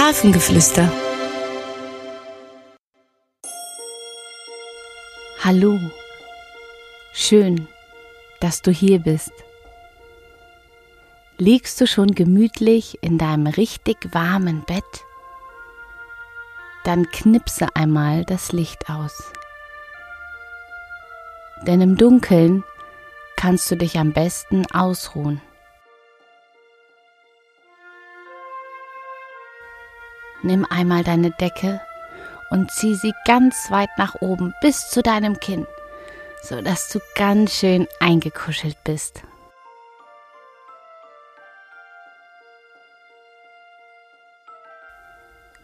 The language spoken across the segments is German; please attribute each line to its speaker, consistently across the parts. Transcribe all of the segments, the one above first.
Speaker 1: Hafengeflüster.
Speaker 2: Hallo, schön, dass du hier bist. Liegst du schon gemütlich in deinem richtig warmen Bett? Dann knipse einmal das Licht aus. Denn im Dunkeln kannst du dich am besten ausruhen. Nimm einmal deine Decke und zieh sie ganz weit nach oben bis zu deinem Kinn, so dass du ganz schön eingekuschelt bist.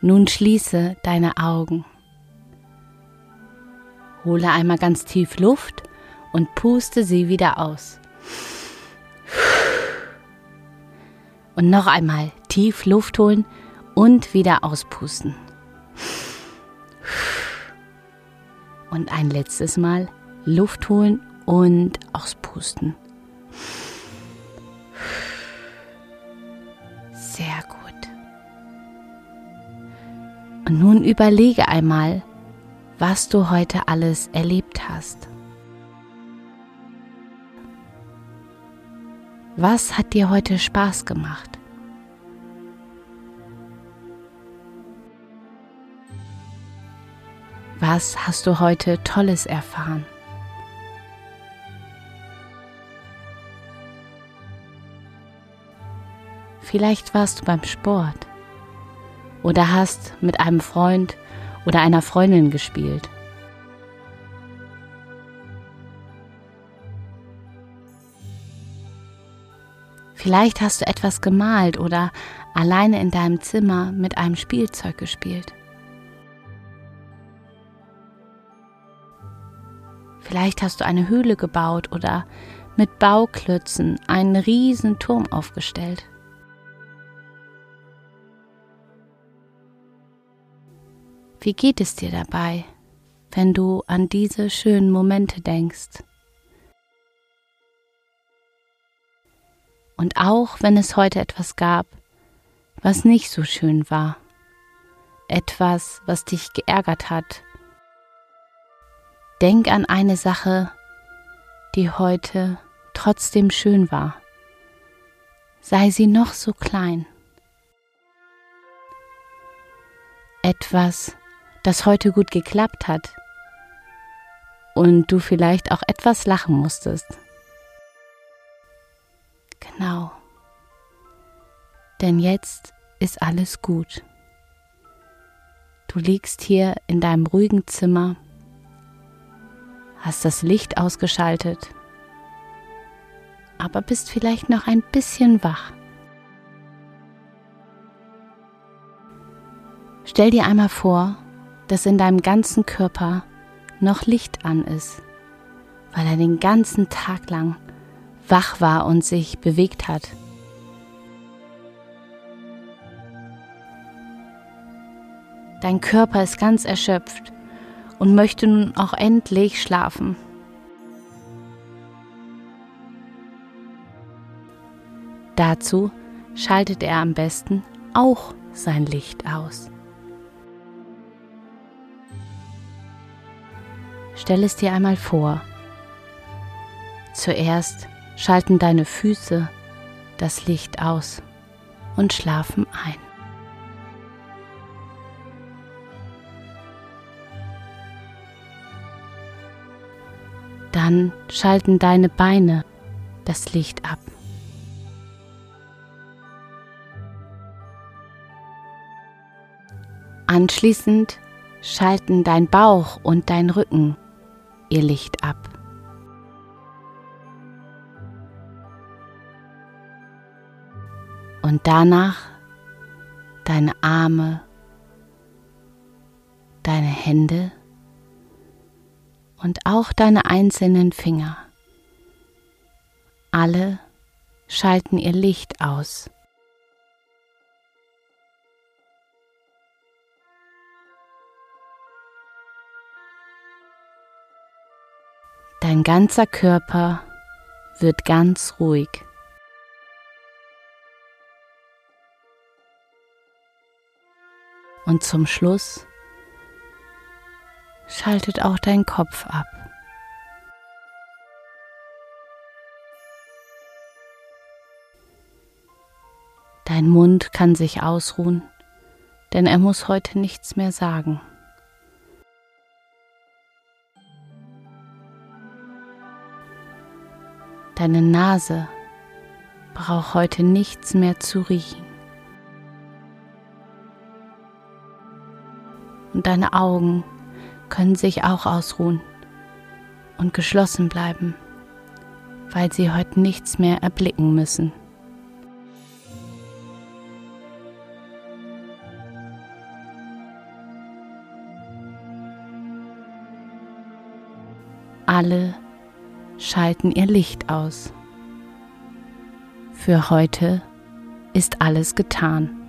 Speaker 2: Nun schließe deine Augen. Hole einmal ganz tief Luft und puste sie wieder aus. Und noch einmal tief Luft holen und wieder auspusten. Und ein letztes Mal Luft holen und auspusten. Sehr gut. Und nun überlege einmal, was du heute alles erlebt hast. Was hat dir heute Spaß gemacht? Was hast du heute Tolles erfahren? Vielleicht warst du beim Sport oder hast mit einem Freund oder einer Freundin gespielt. Vielleicht hast du etwas gemalt oder alleine in deinem Zimmer mit einem Spielzeug gespielt. Vielleicht hast du eine Höhle gebaut oder mit Bauklötzen einen riesen Turm aufgestellt. Wie geht es dir dabei, wenn du an diese schönen Momente denkst? Und auch wenn es heute etwas gab, was nicht so schön war, etwas, was dich geärgert hat Denk an eine Sache, die heute trotzdem schön war. Sei sie noch so klein. Etwas, das heute gut geklappt hat und du vielleicht auch etwas lachen musstest. Genau. Denn jetzt ist alles gut. Du liegst hier in deinem ruhigen Zimmer hast das Licht ausgeschaltet, aber bist vielleicht noch ein bisschen wach. Stell dir einmal vor, dass in deinem ganzen Körper noch Licht an ist, weil er den ganzen Tag lang wach war und sich bewegt hat. Dein Körper ist ganz erschöpft und möchte nun auch endlich schlafen. Dazu schaltet er am besten auch sein Licht aus. Stell es dir einmal vor. Zuerst schalten deine Füße das Licht aus und schlafen ein. Dann schalten deine Beine das Licht ab. Anschließend schalten dein Bauch und dein Rücken ihr Licht ab. Und danach deine Arme, deine Hände und auch deine einzelnen Finger. Alle schalten ihr Licht aus. Dein ganzer Körper wird ganz ruhig. Und zum Schluss schaltet auch dein Kopf ab. Dein Mund kann sich ausruhen, denn er muss heute nichts mehr sagen. Deine Nase braucht heute nichts mehr zu riechen. Und deine Augen können sich auch ausruhen und geschlossen bleiben, weil sie heute nichts mehr erblicken müssen. Alle schalten ihr Licht aus. Für heute ist alles getan.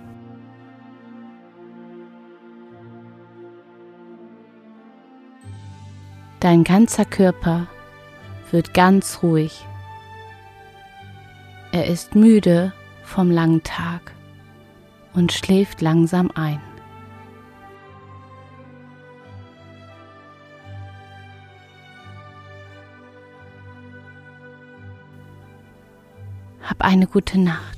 Speaker 2: Dein ganzer Körper wird ganz ruhig. Er ist müde vom langen Tag und schläft langsam ein. Hab eine gute Nacht.